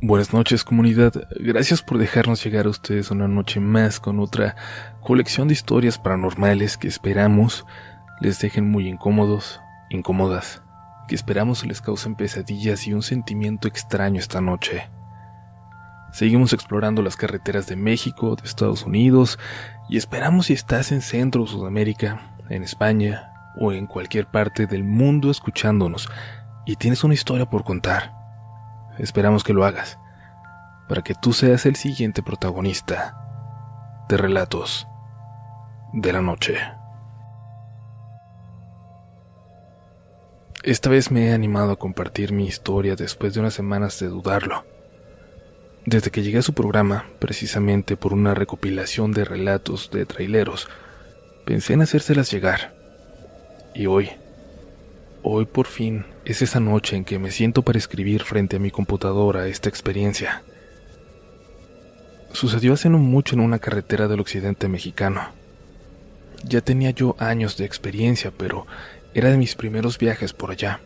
Buenas noches comunidad, gracias por dejarnos llegar a ustedes una noche más con otra colección de historias paranormales que esperamos les dejen muy incómodos, incómodas, que esperamos les causen pesadillas y un sentimiento extraño esta noche. Seguimos explorando las carreteras de México, de Estados Unidos y esperamos si estás en Centro Sudamérica, en España o en cualquier parte del mundo escuchándonos y tienes una historia por contar esperamos que lo hagas, para que tú seas el siguiente protagonista de Relatos de la Noche. Esta vez me he animado a compartir mi historia después de unas semanas de dudarlo. Desde que llegué a su programa, precisamente por una recopilación de relatos de traileros, pensé en hacérselas llegar. Y hoy, Hoy por fin es esa noche en que me siento para escribir frente a mi computadora esta experiencia. Sucedió hace no mucho en una carretera del occidente mexicano. Ya tenía yo años de experiencia, pero era de mis primeros viajes por allá.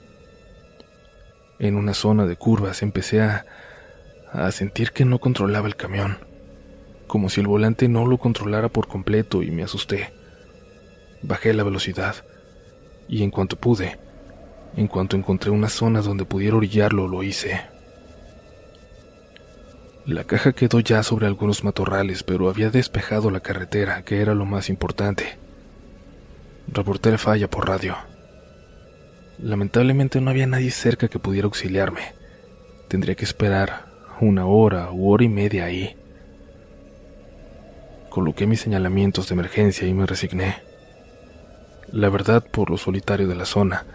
En una zona de curvas empecé a, a sentir que no controlaba el camión, como si el volante no lo controlara por completo y me asusté. Bajé la velocidad y en cuanto pude, en cuanto encontré una zona donde pudiera orillarlo, lo hice. La caja quedó ya sobre algunos matorrales, pero había despejado la carretera, que era lo más importante. Reporté la falla por radio. Lamentablemente no había nadie cerca que pudiera auxiliarme. Tendría que esperar una hora u hora y media ahí. Coloqué mis señalamientos de emergencia y me resigné. La verdad, por lo solitario de la zona,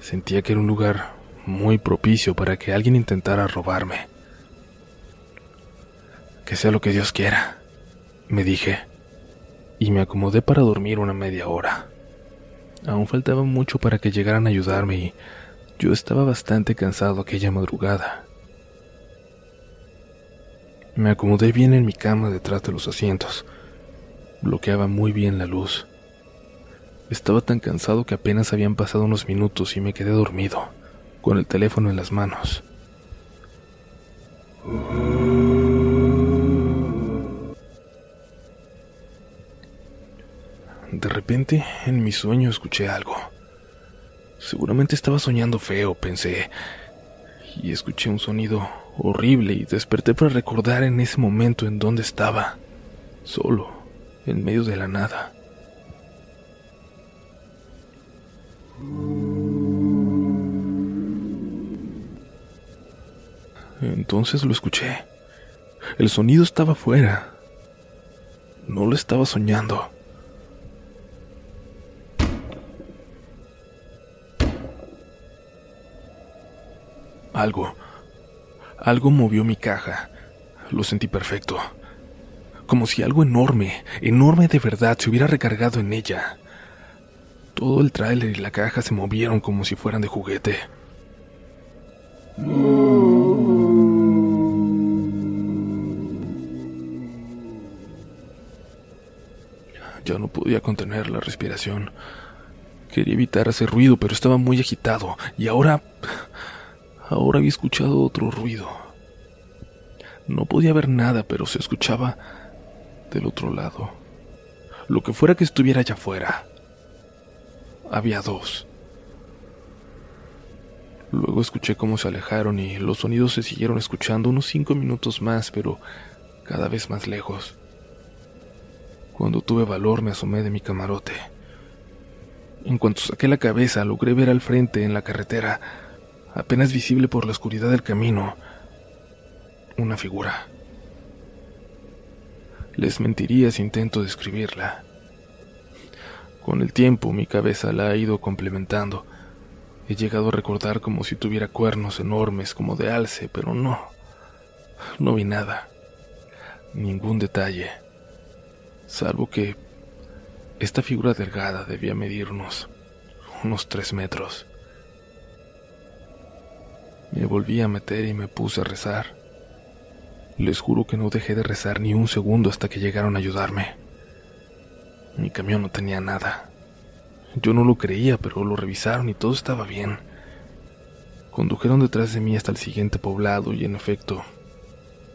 Sentía que era un lugar muy propicio para que alguien intentara robarme. Que sea lo que Dios quiera, me dije, y me acomodé para dormir una media hora. Aún faltaba mucho para que llegaran a ayudarme y yo estaba bastante cansado aquella madrugada. Me acomodé bien en mi cama detrás de los asientos. Bloqueaba muy bien la luz. Estaba tan cansado que apenas habían pasado unos minutos y me quedé dormido, con el teléfono en las manos. De repente, en mi sueño escuché algo. Seguramente estaba soñando feo, pensé, y escuché un sonido horrible y desperté para recordar en ese momento en dónde estaba, solo, en medio de la nada. Entonces lo escuché. El sonido estaba fuera. No lo estaba soñando. Algo, algo movió mi caja. Lo sentí perfecto. Como si algo enorme, enorme de verdad, se hubiera recargado en ella. Todo el tráiler y la caja se movieron como si fueran de juguete. Podía contener la respiración. Quería evitar hacer ruido, pero estaba muy agitado. Y ahora... Ahora había escuchado otro ruido. No podía ver nada, pero se escuchaba del otro lado. Lo que fuera que estuviera allá afuera. Había dos. Luego escuché cómo se alejaron y los sonidos se siguieron escuchando unos cinco minutos más, pero cada vez más lejos. Cuando tuve valor me asomé de mi camarote. En cuanto saqué la cabeza logré ver al frente en la carretera, apenas visible por la oscuridad del camino, una figura. Les mentiría si intento describirla. Con el tiempo mi cabeza la ha ido complementando. He llegado a recordar como si tuviera cuernos enormes como de alce, pero no. No vi nada. Ningún detalle. Salvo que esta figura delgada debía medirnos unos tres metros. Me volví a meter y me puse a rezar. Les juro que no dejé de rezar ni un segundo hasta que llegaron a ayudarme. Mi camión no tenía nada. Yo no lo creía, pero lo revisaron y todo estaba bien. Condujeron detrás de mí hasta el siguiente poblado y en efecto,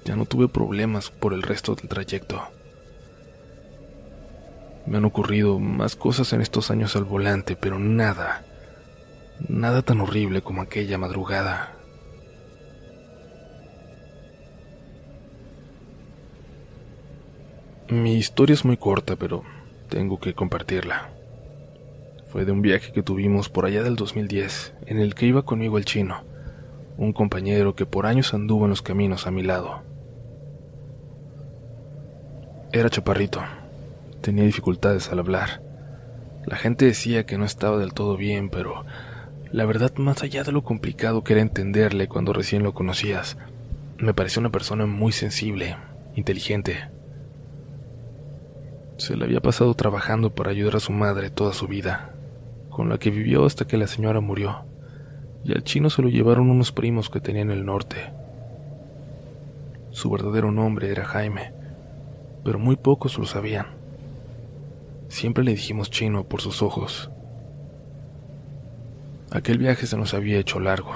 ya no tuve problemas por el resto del trayecto. Me han ocurrido más cosas en estos años al volante, pero nada, nada tan horrible como aquella madrugada. Mi historia es muy corta, pero tengo que compartirla. Fue de un viaje que tuvimos por allá del 2010, en el que iba conmigo el chino, un compañero que por años anduvo en los caminos a mi lado. Era chaparrito, tenía dificultades al hablar. La gente decía que no estaba del todo bien, pero la verdad, más allá de lo complicado que era entenderle cuando recién lo conocías, me pareció una persona muy sensible, inteligente. Se le había pasado trabajando para ayudar a su madre toda su vida, con la que vivió hasta que la señora murió, y al chino se lo llevaron unos primos que tenía en el norte. Su verdadero nombre era Jaime, pero muy pocos lo sabían. Siempre le dijimos chino por sus ojos. Aquel viaje se nos había hecho largo.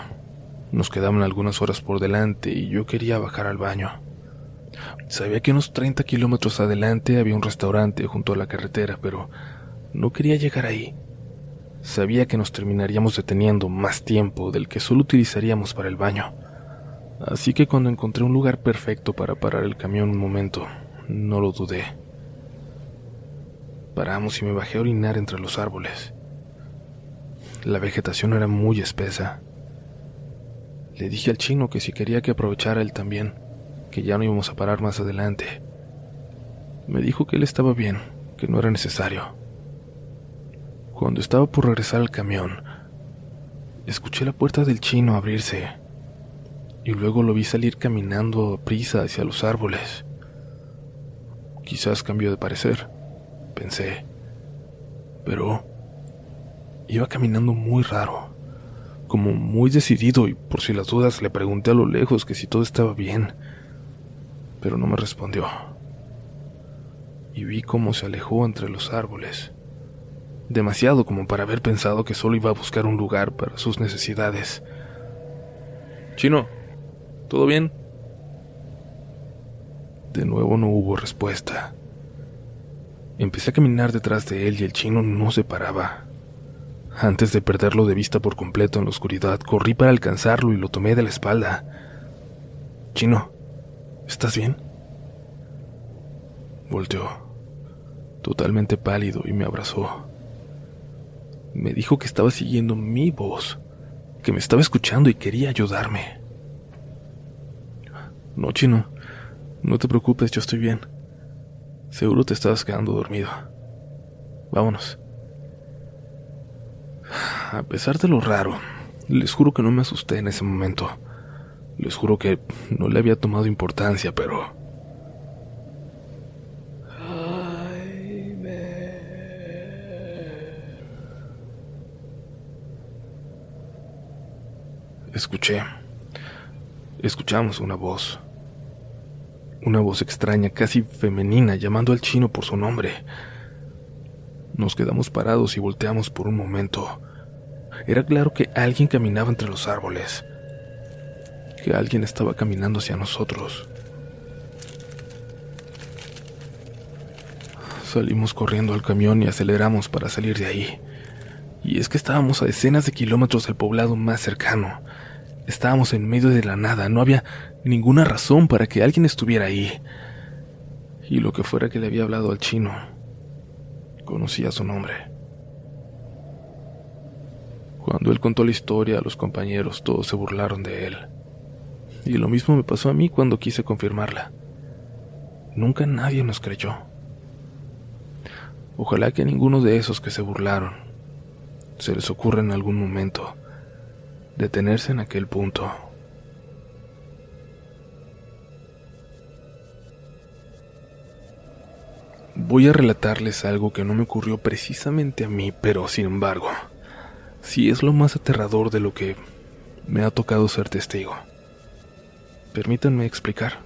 Nos quedaban algunas horas por delante y yo quería bajar al baño. Sabía que unos 30 kilómetros adelante había un restaurante junto a la carretera, pero no quería llegar ahí. Sabía que nos terminaríamos deteniendo más tiempo del que solo utilizaríamos para el baño. Así que cuando encontré un lugar perfecto para parar el camión un momento, no lo dudé. Paramos y me bajé a orinar entre los árboles. La vegetación era muy espesa. Le dije al chino que si quería que aprovechara él también, que ya no íbamos a parar más adelante. Me dijo que él estaba bien, que no era necesario. Cuando estaba por regresar al camión, escuché la puerta del chino abrirse y luego lo vi salir caminando a prisa hacia los árboles. Quizás cambió de parecer, pensé, pero iba caminando muy raro, como muy decidido y por si las dudas le pregunté a lo lejos que si todo estaba bien pero no me respondió. Y vi cómo se alejó entre los árboles, demasiado como para haber pensado que solo iba a buscar un lugar para sus necesidades. Chino, ¿todo bien? De nuevo no hubo respuesta. Empecé a caminar detrás de él y el chino no se paraba. Antes de perderlo de vista por completo en la oscuridad, corrí para alcanzarlo y lo tomé de la espalda. Chino, ¿Estás bien? Volteó, totalmente pálido, y me abrazó. Me dijo que estaba siguiendo mi voz, que me estaba escuchando y quería ayudarme. No, chino, no te preocupes, yo estoy bien. Seguro te estabas quedando dormido. Vámonos. A pesar de lo raro, les juro que no me asusté en ese momento. Les juro que no le había tomado importancia, pero... Escuché. Escuchamos una voz. Una voz extraña, casi femenina, llamando al chino por su nombre. Nos quedamos parados y volteamos por un momento. Era claro que alguien caminaba entre los árboles que alguien estaba caminando hacia nosotros. Salimos corriendo al camión y aceleramos para salir de ahí. Y es que estábamos a decenas de kilómetros del poblado más cercano. Estábamos en medio de la nada, no había ninguna razón para que alguien estuviera ahí. Y lo que fuera que le había hablado al chino, conocía su nombre. Cuando él contó la historia a los compañeros, todos se burlaron de él. Y lo mismo me pasó a mí cuando quise confirmarla. Nunca nadie nos creyó. Ojalá que a ninguno de esos que se burlaron se les ocurra en algún momento detenerse en aquel punto. Voy a relatarles algo que no me ocurrió precisamente a mí, pero sin embargo, sí es lo más aterrador de lo que me ha tocado ser testigo. Permítanme explicar.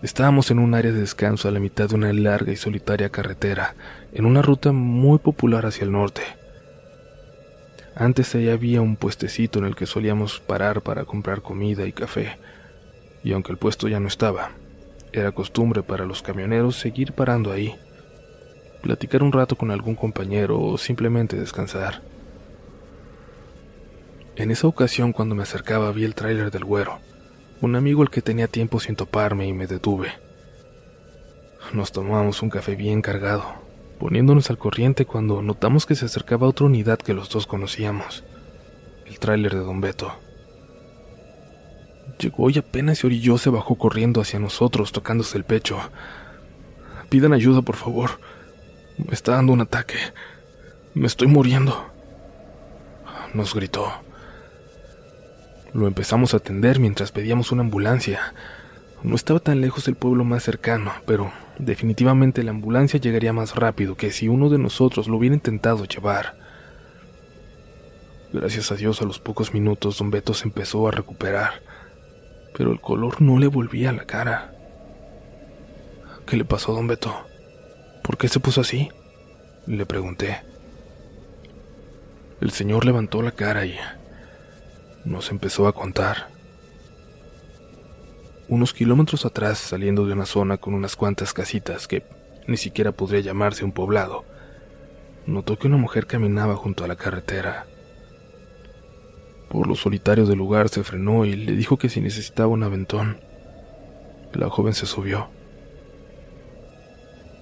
Estábamos en un área de descanso a la mitad de una larga y solitaria carretera, en una ruta muy popular hacia el norte. Antes allá había un puestecito en el que solíamos parar para comprar comida y café, y aunque el puesto ya no estaba, era costumbre para los camioneros seguir parando ahí, platicar un rato con algún compañero o simplemente descansar. En esa ocasión cuando me acercaba vi el tráiler del güero, un amigo al que tenía tiempo sin toparme y me detuve. Nos tomamos un café bien cargado, poniéndonos al corriente cuando notamos que se acercaba otra unidad que los dos conocíamos, el tráiler de Don Beto. Llegó y apenas se orilló se bajó corriendo hacia nosotros, tocándose el pecho. Pidan ayuda, por favor. Me está dando un ataque. Me estoy muriendo. Nos gritó. Lo empezamos a atender mientras pedíamos una ambulancia. No estaba tan lejos el pueblo más cercano, pero definitivamente la ambulancia llegaría más rápido que si uno de nosotros lo hubiera intentado llevar. Gracias a Dios a los pocos minutos don Beto se empezó a recuperar, pero el color no le volvía a la cara. ¿Qué le pasó a don Beto? ¿Por qué se puso así? Le pregunté. El señor levantó la cara y nos empezó a contar. Unos kilómetros atrás, saliendo de una zona con unas cuantas casitas que ni siquiera podría llamarse un poblado, notó que una mujer caminaba junto a la carretera. Por lo solitario del lugar se frenó y le dijo que si necesitaba un aventón. La joven se subió.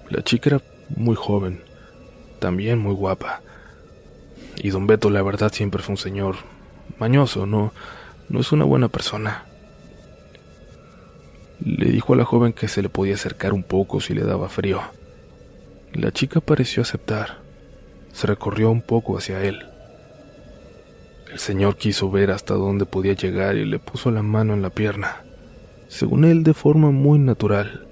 La chica era muy joven, también muy guapa. Y don Beto, la verdad, siempre fue un señor mañoso, no, no es una buena persona. Le dijo a la joven que se le podía acercar un poco si le daba frío. La chica pareció aceptar. Se recorrió un poco hacia él. El señor quiso ver hasta dónde podía llegar y le puso la mano en la pierna, según él de forma muy natural.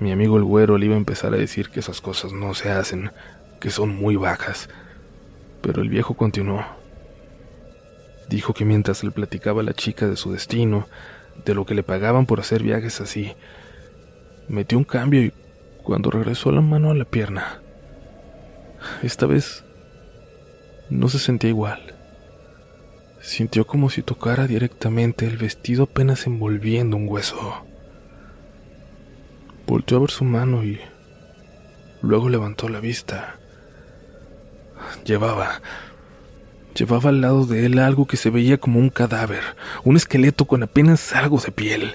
Mi amigo el güero le iba a empezar a decir que esas cosas no se hacen, que son muy bajas, pero el viejo continuó. Dijo que mientras le platicaba a la chica de su destino, de lo que le pagaban por hacer viajes así, metió un cambio y cuando regresó la mano a la pierna, esta vez no se sentía igual. Sintió como si tocara directamente el vestido apenas envolviendo un hueso. Volteó a ver su mano y luego levantó la vista. Llevaba Llevaba al lado de él algo que se veía como un cadáver, un esqueleto con apenas algo de piel.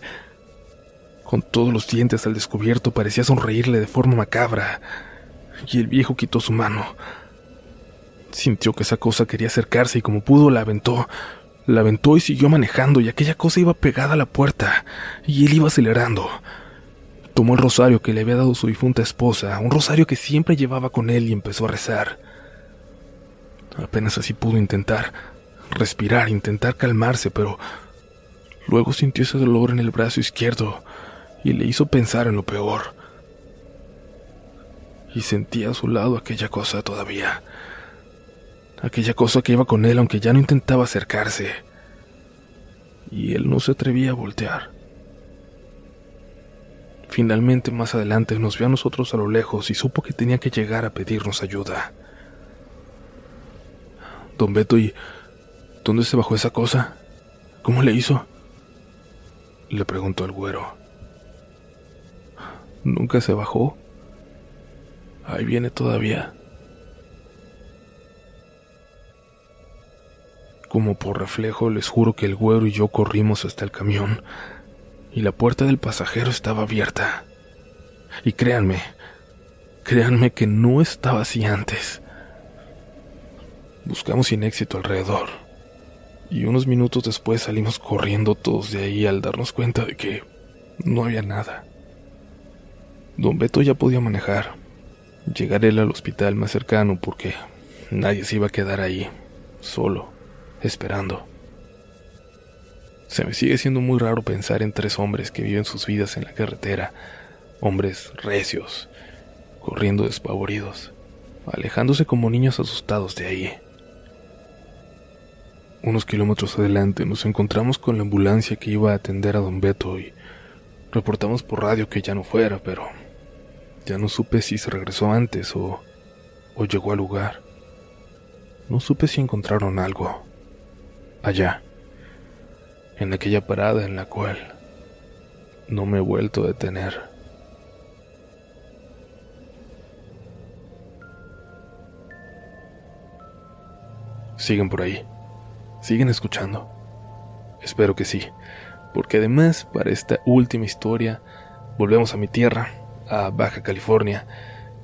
Con todos los dientes al descubierto parecía sonreírle de forma macabra, y el viejo quitó su mano. Sintió que esa cosa quería acercarse y como pudo la aventó. La aventó y siguió manejando y aquella cosa iba pegada a la puerta, y él iba acelerando. Tomó el rosario que le había dado su difunta esposa, un rosario que siempre llevaba con él y empezó a rezar. Apenas así pudo intentar respirar, intentar calmarse, pero luego sintió ese dolor en el brazo izquierdo y le hizo pensar en lo peor. Y sentía a su lado aquella cosa todavía. Aquella cosa que iba con él aunque ya no intentaba acercarse. Y él no se atrevía a voltear. Finalmente más adelante nos vio a nosotros a lo lejos y supo que tenía que llegar a pedirnos ayuda. Don Beto, ¿y dónde se bajó esa cosa? ¿Cómo le hizo? Le preguntó el güero. ¿Nunca se bajó? Ahí viene todavía. Como por reflejo les juro que el güero y yo corrimos hasta el camión y la puerta del pasajero estaba abierta. Y créanme, créanme que no estaba así antes. Buscamos sin éxito alrededor. Y unos minutos después salimos corriendo todos de ahí al darnos cuenta de que no había nada. Don Beto ya podía manejar. Llegar él al hospital más cercano porque nadie se iba a quedar ahí, solo, esperando. Se me sigue siendo muy raro pensar en tres hombres que viven sus vidas en la carretera, hombres recios, corriendo despavoridos, alejándose como niños asustados de ahí. Unos kilómetros adelante nos encontramos con la ambulancia que iba a atender a don Beto y reportamos por radio que ya no fuera, pero ya no supe si se regresó antes o, o llegó al lugar. No supe si encontraron algo allá, en aquella parada en la cual no me he vuelto a detener. Siguen por ahí. Siguen escuchando. Espero que sí, porque además para esta última historia volvemos a mi tierra, a Baja California,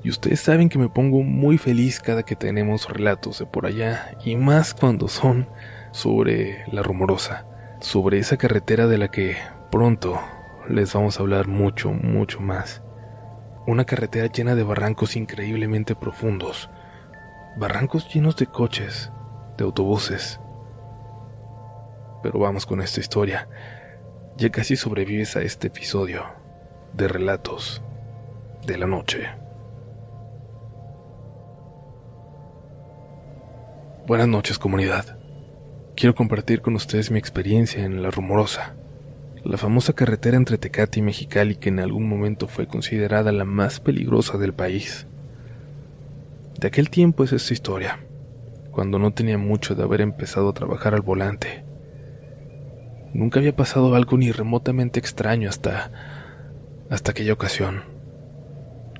y ustedes saben que me pongo muy feliz cada que tenemos relatos de por allá, y más cuando son sobre la rumorosa, sobre esa carretera de la que pronto les vamos a hablar mucho, mucho más. Una carretera llena de barrancos increíblemente profundos, barrancos llenos de coches, de autobuses. Pero vamos con esta historia. Ya casi sobrevives a este episodio de relatos de la noche. Buenas noches comunidad. Quiero compartir con ustedes mi experiencia en La Rumorosa, la famosa carretera entre Tecate y Mexicali que en algún momento fue considerada la más peligrosa del país. De aquel tiempo es esta historia, cuando no tenía mucho de haber empezado a trabajar al volante. Nunca había pasado algo ni remotamente extraño hasta hasta aquella ocasión,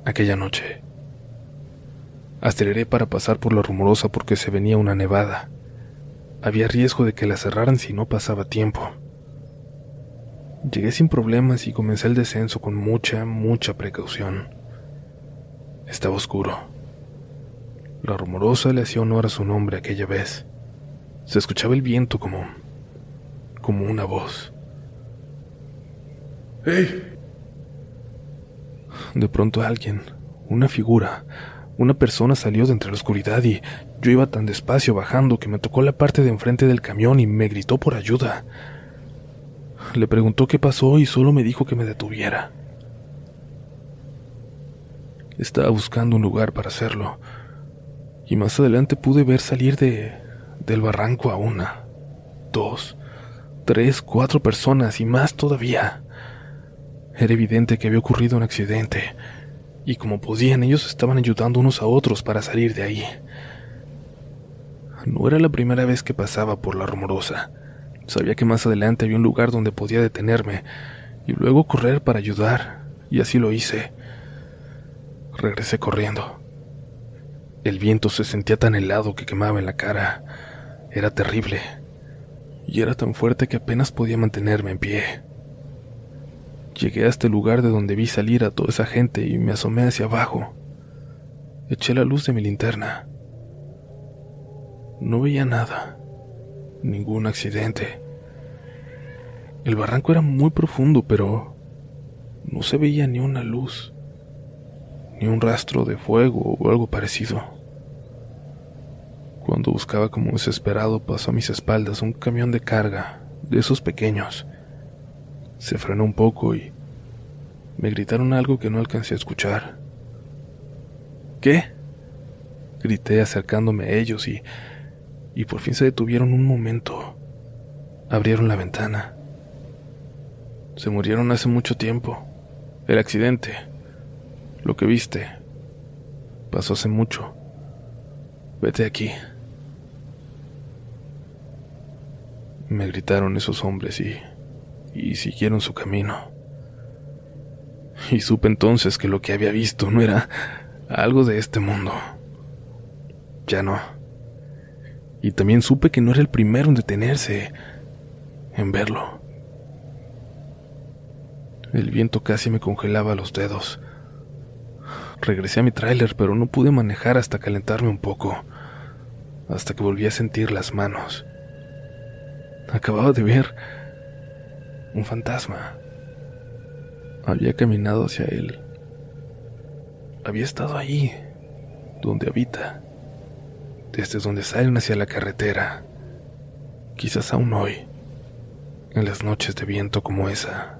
aquella noche. Aceleré para pasar por la rumorosa porque se venía una nevada. Había riesgo de que la cerraran si no pasaba tiempo. Llegué sin problemas y comencé el descenso con mucha, mucha precaución. Estaba oscuro. La rumorosa le hacía honor a su nombre aquella vez. Se escuchaba el viento como. Como una voz. ¡Hey! De pronto alguien, una figura, una persona salió de entre la oscuridad y yo iba tan despacio bajando que me tocó la parte de enfrente del camión y me gritó por ayuda. Le preguntó qué pasó y solo me dijo que me detuviera. Estaba buscando un lugar para hacerlo y más adelante pude ver salir de del barranco a una, dos, tres, cuatro personas y más todavía. Era evidente que había ocurrido un accidente, y como podían ellos estaban ayudando unos a otros para salir de ahí. No era la primera vez que pasaba por la rumorosa. Sabía que más adelante había un lugar donde podía detenerme y luego correr para ayudar, y así lo hice. Regresé corriendo. El viento se sentía tan helado que quemaba en la cara. Era terrible. Y era tan fuerte que apenas podía mantenerme en pie. Llegué a este lugar de donde vi salir a toda esa gente y me asomé hacia abajo. Eché la luz de mi linterna. No veía nada. Ningún accidente. El barranco era muy profundo, pero no se veía ni una luz, ni un rastro de fuego o algo parecido. Cuando buscaba como desesperado pasó a mis espaldas un camión de carga, de esos pequeños. Se frenó un poco y me gritaron algo que no alcancé a escuchar. ¿Qué? Grité acercándome a ellos y, y por fin se detuvieron un momento. Abrieron la ventana. Se murieron hace mucho tiempo. El accidente. Lo que viste. Pasó hace mucho. Vete aquí. Me gritaron esos hombres y, y siguieron su camino. Y supe entonces que lo que había visto no era algo de este mundo. Ya no. Y también supe que no era el primero en detenerse, en verlo. El viento casi me congelaba los dedos. Regresé a mi tráiler, pero no pude manejar hasta calentarme un poco, hasta que volví a sentir las manos. Acababa de ver un fantasma. Había caminado hacia él. Había estado ahí, donde habita, desde donde salen hacia la carretera. Quizás aún hoy, en las noches de viento como esa.